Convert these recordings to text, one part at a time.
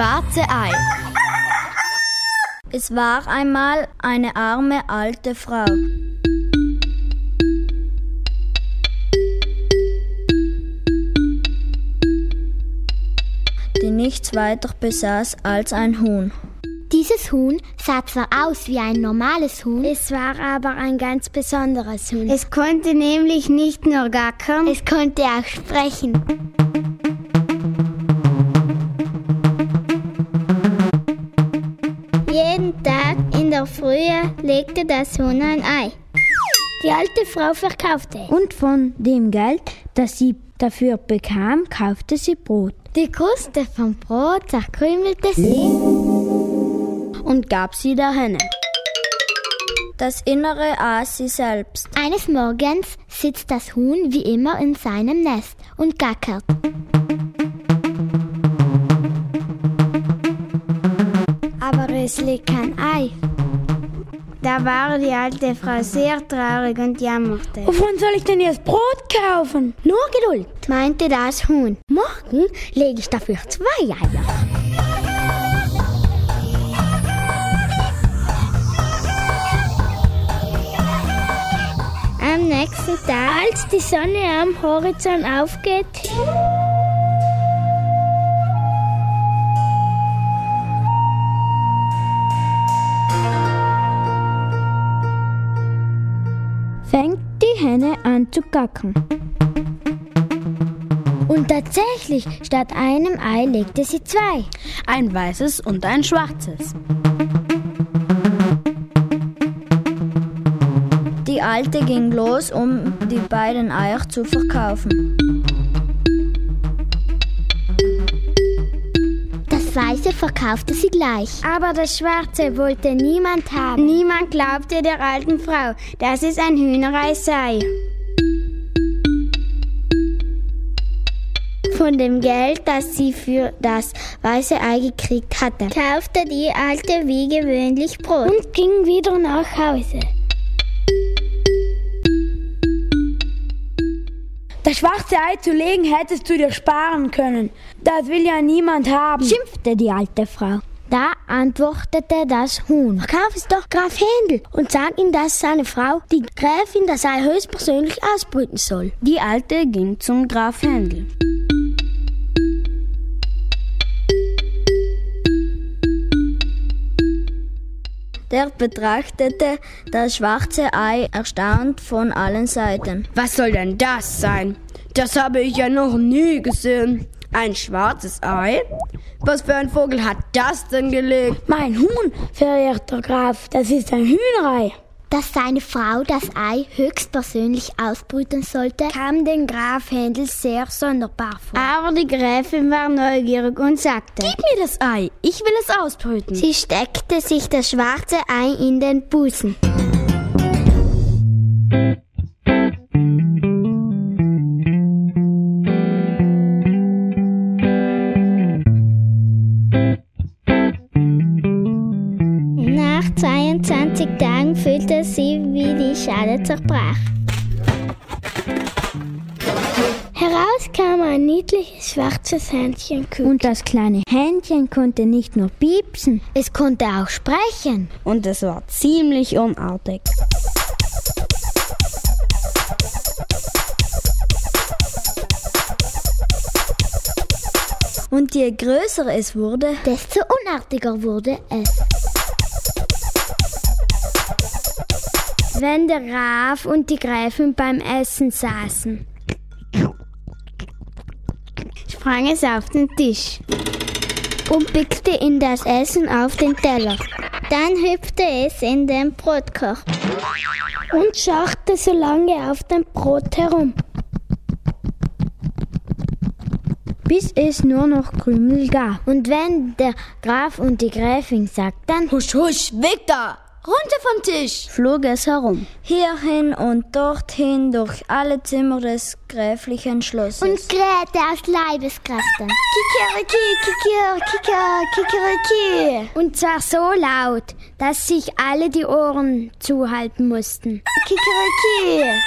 Schwarze Ei. Es war einmal eine arme alte Frau. die nichts weiter besaß als ein Huhn. Dieses Huhn sah zwar aus wie ein normales Huhn, es war aber ein ganz besonderes Huhn. Es konnte nämlich nicht nur gackern, es konnte auch sprechen. Legte das Huhn ein Ei. Die alte Frau verkaufte. Und von dem Geld, das sie dafür bekam, kaufte sie Brot. Die Kruste vom Brot zerkrümelte sie und gab sie der Henne. Das Innere aß sie selbst. Eines Morgens sitzt das Huhn wie immer in seinem Nest und gackert. Aber es legt kein Ei. Da war die alte Frau sehr traurig und jammerte. Wovon soll ich denn jetzt Brot kaufen? Nur Geduld, meinte das Huhn. Morgen lege ich dafür zwei Eier. Am nächsten Tag, als die Sonne am Horizont aufgeht, die Henne an zu gackern. Und tatsächlich, statt einem Ei legte sie zwei. Ein weißes und ein schwarzes. Die Alte ging los, um die beiden Eier zu verkaufen. Weiße verkaufte sie gleich. Aber das Schwarze wollte niemand haben. Niemand glaubte der alten Frau, dass es ein Hühnerei sei. Von dem Geld, das sie für das weiße Ei gekriegt hatte, kaufte die Alte wie gewöhnlich Brot und ging wieder nach Hause. Das schwarze Ei zu legen hättest du dir sparen können. Das will ja niemand haben, schimpfte die alte Frau. Da antwortete das Huhn. Verkauf es doch Graf Händel und sag ihm, dass seine Frau, die Gräfin, das Ei höchstpersönlich ausbrüten soll. Die Alte ging zum Graf Händel. Der betrachtete das schwarze Ei erstaunt von allen Seiten. Was soll denn das sein? Das habe ich ja noch nie gesehen. Ein schwarzes Ei? Was für ein Vogel hat das denn gelegt? Mein Huhn, verehrter Graf, das ist ein Hühnerei. Dass seine Frau das Ei höchstpersönlich ausbrüten sollte, kam dem Graf Händel sehr sonderbar vor. Aber die Gräfin war neugierig und sagte, Gib mir das Ei, ich will es ausbrüten. Sie steckte sich das schwarze Ei in den Busen. Zerbrach. Heraus kam ein niedliches schwarzes Händchen. Und das kleine Händchen konnte nicht nur piepsen, es konnte auch sprechen. Und es war ziemlich unartig. Und je größer es wurde, desto unartiger wurde es. Wenn der Graf und die Gräfin beim Essen saßen, sprang es auf den Tisch und pickte in das Essen auf den Teller. Dann hüpfte es in den Brotkoch und schachte so lange auf dem Brot herum, bis es nur noch Krümel gab. Und wenn der Graf und die Gräfin sagten, Husch, husch, weg da! Runter vom Tisch! flog es herum. Hierhin und dorthin durch alle Zimmer des gräflichen Schlosses. Und krähte aus Leibeskräften. Kikeriki, kiker, kiker, kikeriki. Und zwar so laut, dass sich alle die Ohren zuhalten mussten. Kikeriki.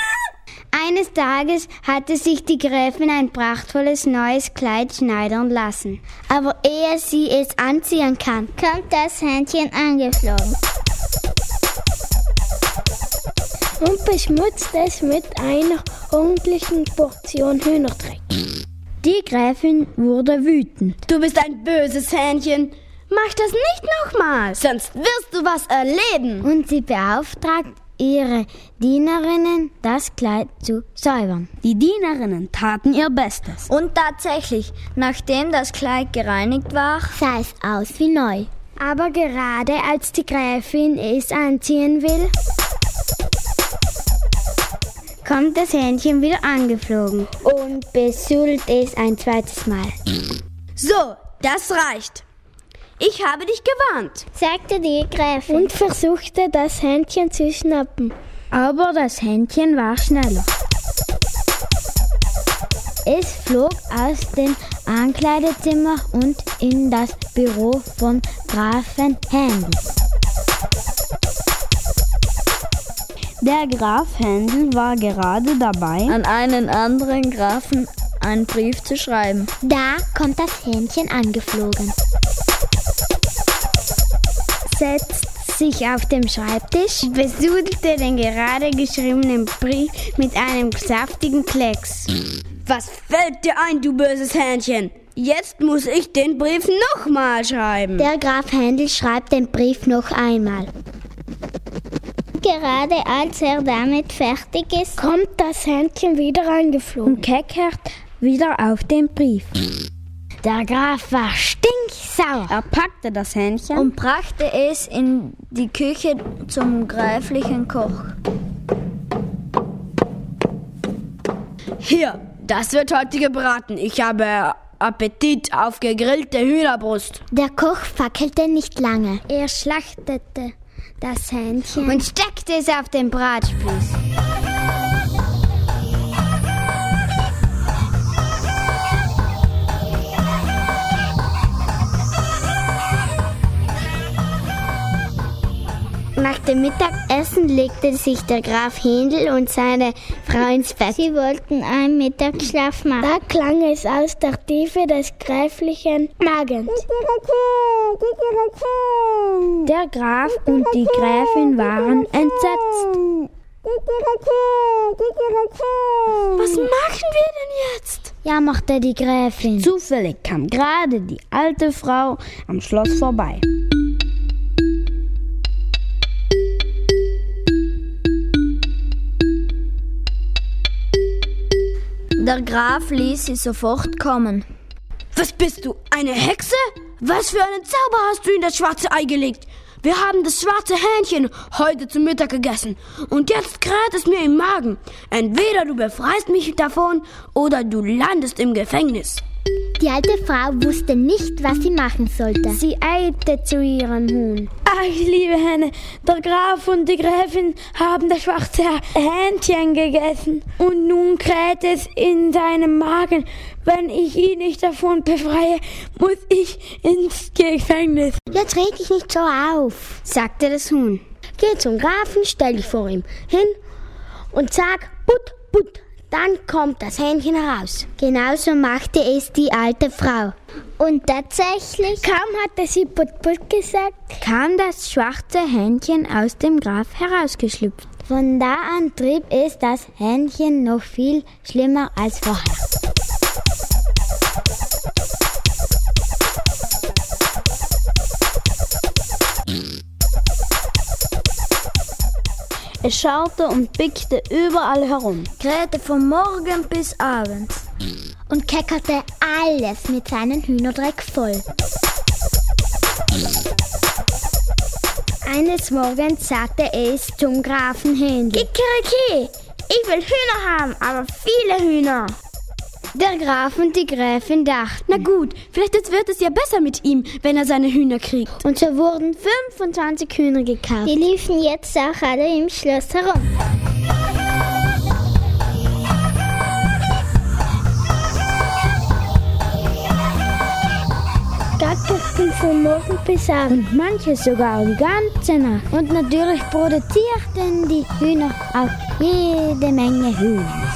Eines Tages hatte sich die Gräfin ein prachtvolles neues Kleid schneidern lassen. Aber ehe sie es anziehen kann, kommt das Händchen angeflogen. Und beschmutzt es mit einer ordentlichen Portion Hühnerdreck. Die Gräfin wurde wütend. Du bist ein böses Hähnchen. Mach das nicht nochmal, sonst wirst du was erleben. Und sie beauftragt ihre Dienerinnen, das Kleid zu säubern. Die Dienerinnen taten ihr Bestes. Und tatsächlich, nachdem das Kleid gereinigt war, sah es aus wie neu. Aber gerade als die Gräfin es anziehen will, kommt das Hähnchen wieder angeflogen und besudelt es ein zweites Mal. So, das reicht. Ich habe dich gewarnt, sagte die Gräfin und versuchte das Händchen zu schnappen. Aber das Händchen war schneller. Es flog aus dem Ankleidezimmer und in das Büro von Grafen Händel. Der Graf Händel war gerade dabei, an einen anderen Grafen einen Brief zu schreiben. Da kommt das Hähnchen angeflogen. Setzt sich auf dem Schreibtisch, besudelte den gerade geschriebenen Brief mit einem saftigen Klecks. Was fällt dir ein, du böses Hähnchen? Jetzt muss ich den Brief nochmal schreiben. Der Graf Händel schreibt den Brief noch einmal. Gerade als er damit fertig ist, kommt das Händchen wieder angeflogen und keckert wieder auf den Brief. Der Graf war stinksauer. Er packte das Hähnchen und brachte es in die Küche zum gräflichen Koch. Hier, das wird heute gebraten. Ich habe Appetit auf gegrillte Hühnerbrust. Der Koch fackelte nicht lange. Er schlachtete das Hähnchen und steckte es auf den Bratspieß. Nach dem Mittagessen legte sich der Graf Händel und seine Frau ins Bett. Sie wollten einen Mittagsschlaf machen. Da klang es aus der Tiefe des gräflichen Magens. Der Graf und die Gräfin waren entsetzt. Was machen wir denn jetzt? jammerte die Gräfin. Zufällig kam gerade die alte Frau am Schloss vorbei. Der Graf ließ sie sofort kommen. Was bist du, eine Hexe? Was für einen Zauber hast du in das schwarze Ei gelegt? Wir haben das schwarze Hähnchen heute zum Mittag gegessen und jetzt kräht es mir im Magen. Entweder du befreist mich davon oder du landest im Gefängnis. Die alte Frau wusste nicht, was sie machen sollte. Sie eilte zu ihrem Huhn. Ach, liebe Henne, der Graf und die Gräfin haben das schwarze Hähnchen gegessen und nun kräht es in seinem Magen. Wenn ich ihn nicht davon befreie, muss ich ins Gefängnis. Jetzt reg dich nicht so auf, sagte das Huhn. Geh zum Grafen, stell dich vor ihm hin und sag, put, put. Dann kommt das Hähnchen heraus. Genauso machte es die alte Frau. Und tatsächlich, kaum hatte sie put put gesagt, kam das schwarze Hähnchen aus dem Graf herausgeschlüpft. Von da an trieb es das Hähnchen noch viel schlimmer als vorher. Es schaute und pickte überall herum, krähte von Morgen bis Abend und keckerte alles mit seinem Hühnerdreck voll. Eines Morgens sagte es zum Grafen Händel. Kikeriki, ich will Hühner haben, aber viele Hühner. Der Graf und die Gräfin dachten, na gut, vielleicht wird es ja besser mit ihm, wenn er seine Hühner kriegt. Und so wurden 25 Hühner gekauft. Die liefen jetzt auch alle im Schloss herum. gatterten von morgen bis abend. Und manche sogar die ganze Nacht. Und natürlich produzierten die Hühner auch jede Menge Hühner.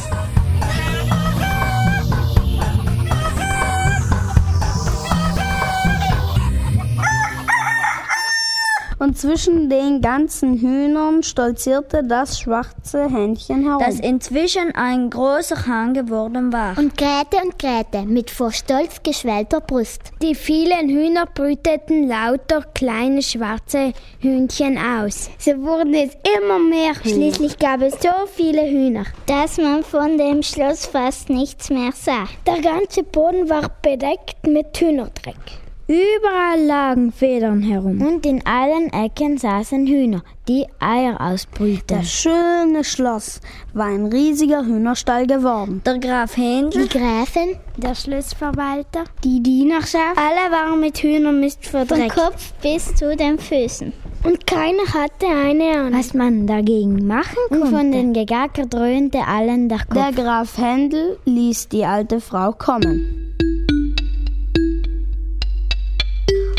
Zwischen den ganzen Hühnern stolzierte das schwarze Händchen herum, das inzwischen ein großer Hahn geworden war. Und krähte und krähte mit vor Stolz geschwellter Brust. Die vielen Hühner brüteten lauter kleine schwarze Hühnchen aus. So wurden es immer mehr. Schließlich gab es so viele Hühner, dass man von dem Schloss fast nichts mehr sah. Der ganze Boden war bedeckt mit Hühnerdreck. Überall lagen Federn herum. Und in allen Ecken saßen Hühner, die Eier ausbrühten. Das schöne Schloss war ein riesiger Hühnerstall geworden. Der Graf Händel, die Gräfin, der Schlossverwalter, die Dienerschaft, alle waren mit Hühnermist verdreckt. Vom Kopf bis zu den Füßen. Und keiner hatte eine Ahnung, was man dagegen machen konnte. Und von den Gegacker dröhnte allen der Kopf. Der Graf Händel ließ die alte Frau kommen.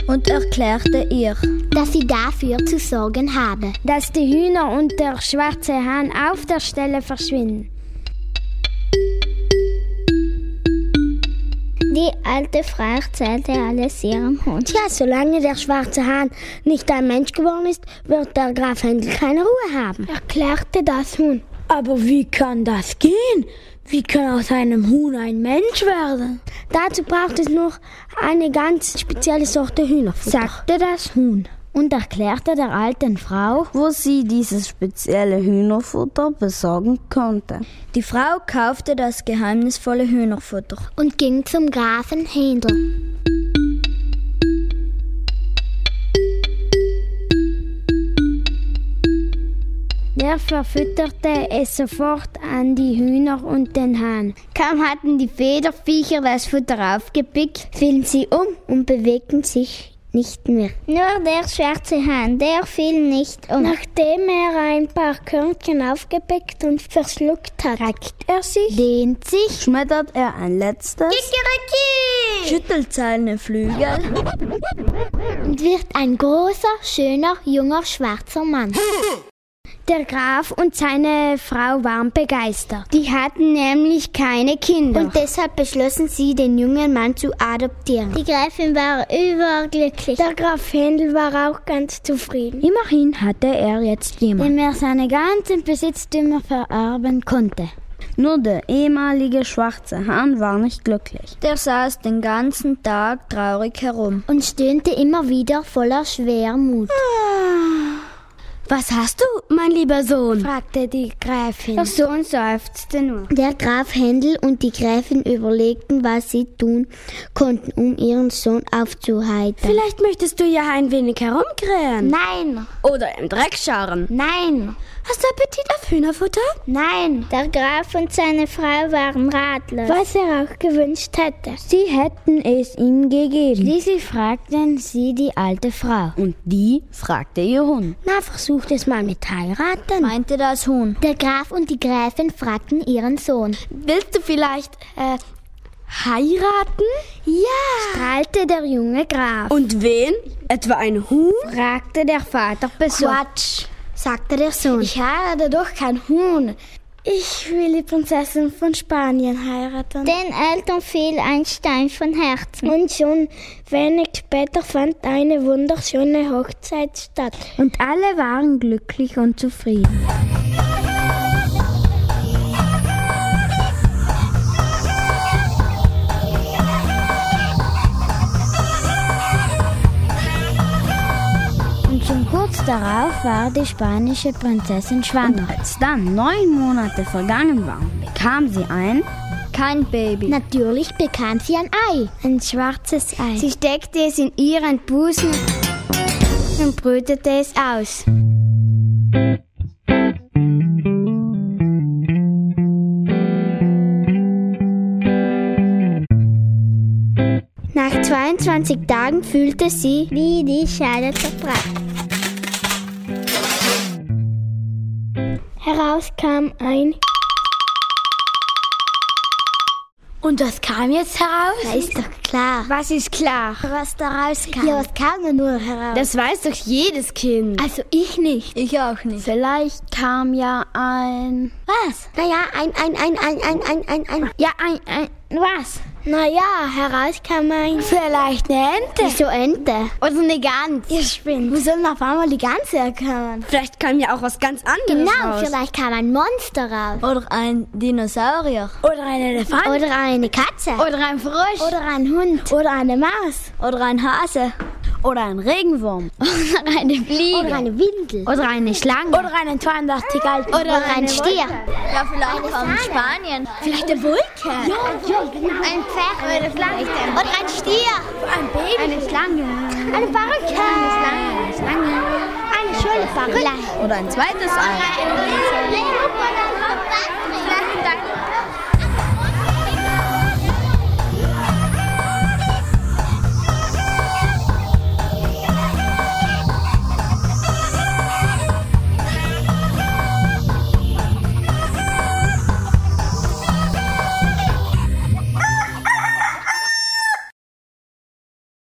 Und erklärte ihr, dass sie dafür zu sorgen habe, dass die Hühner und der schwarze Hahn auf der Stelle verschwinden. Die alte Frau erzählte alles ihrem Hund. Ja, solange der schwarze Hahn nicht ein Mensch geworden ist, wird der Graf Händel keine Ruhe haben, erklärte das Huhn. Aber wie kann das gehen? Wie kann aus einem Huhn ein Mensch werden? Dazu braucht es noch eine ganz spezielle Sorte Hühnerfutter, sagte das Huhn und erklärte der alten Frau, wo sie dieses spezielle Hühnerfutter besorgen konnte. Die Frau kaufte das geheimnisvolle Hühnerfutter und ging zum Grafen Händel. Der verfütterte es sofort an die Hühner und den Hahn. Kaum hatten die Federviecher das Futter aufgepickt, fielen sie um und bewegten sich nicht mehr. Nur der schwarze Hahn, der fiel nicht um. Nachdem er ein paar Körnchen aufgepickt und verschluckt hat, reckt er sich, dehnt sich, schmettert er ein letztes, Kikeriki! schüttelt seine Flügel und wird ein großer, schöner, junger, schwarzer Mann. Der Graf und seine Frau waren begeistert. Die hatten nämlich keine Kinder. Und deshalb beschlossen sie, den jungen Mann zu adoptieren. Die Gräfin war überglücklich. Der Graf Händel war auch ganz zufrieden. Immerhin hatte er jetzt jemanden, dem er seine ganzen Besitztümer vererben konnte. Nur der ehemalige schwarze Hahn war nicht glücklich. Der saß den ganzen Tag traurig herum und stöhnte immer wieder voller Schwermut. Ah. Was hast du, mein lieber Sohn? fragte die Gräfin. Der Sohn seufzte nur. Der Graf Händel und die Gräfin überlegten, was sie tun konnten, um ihren Sohn aufzuheitern. Vielleicht möchtest du ja ein wenig herumkrähen. Nein. Oder im Dreck scharren. Nein. Hast du Appetit auf Hühnerfutter? Nein. Der Graf und seine Frau waren ratlos. Was er auch gewünscht hätte. Sie hätten es ihm gegeben. Schließlich fragten sie die alte Frau. Und die fragte ihr Hund. Na, versucht es mal mit heiraten, meinte das Huhn. Der Graf und die Gräfin fragten ihren Sohn. Willst du vielleicht, äh, heiraten? Ja, strahlte der junge Graf. Und wen? Etwa ein Huhn? fragte der Vater besorgt. Quatsch sagte der Sohn. Ich heirate doch kein Huhn. Ich will die Prinzessin von Spanien heiraten. Den Eltern fiel ein Stein von Herzen. Und schon wenig später fand eine wunderschöne Hochzeit statt. Und alle waren glücklich und zufrieden. Kurz darauf war die spanische Prinzessin schwanger. Und als dann neun Monate vergangen waren, bekam sie ein kein Baby. Natürlich bekam sie ein Ei. Ein schwarzes Ei. Sie steckte es in ihren Busen und brütete es aus. Nach 22 Tagen fühlte sie, wie die Schale zerbrach. Heraus kam ein Und was kam jetzt heraus? Da ist doch klar. Was ist klar? Was da rauskam. Ja, was kam da nur heraus? Das weiß doch jedes Kind. Also ich nicht. Ich auch nicht. Vielleicht kam ja ein... Was? Naja, ein, ein, ein, ein, ein, ein, ein, ein... Ja, ein, ein... Was? Naja, herauskam ein... Vielleicht eine Ente. Wieso Ente? Oder eine Gans. Ihr spinnt. Wo soll denn auf einmal die Gans herkommen? Vielleicht kam ja auch was ganz anderes Genau, raus. vielleicht kam ein Monster raus. Oder ein Dinosaurier. Oder ein Elefant. Oder eine Katze. Oder ein Frosch. Oder ein Hund. Oder eine Maus. Oder ein Hase. Oder ein Regenwurm. Oder eine Fliege. Oder eine Windel. Oder eine Schlange. Oder einen 82 alten. Oder ein Stier. Ja, vielleicht kommt Spanien. vielleicht der Vulkan. Ein Pferd. Oder Schlange. Oder ein Stier. Ein Baby. Eine Schlange. Eine Barke. Eine Schlange. Eine Schulbarke. Oder ein zweites Ei. Vielleicht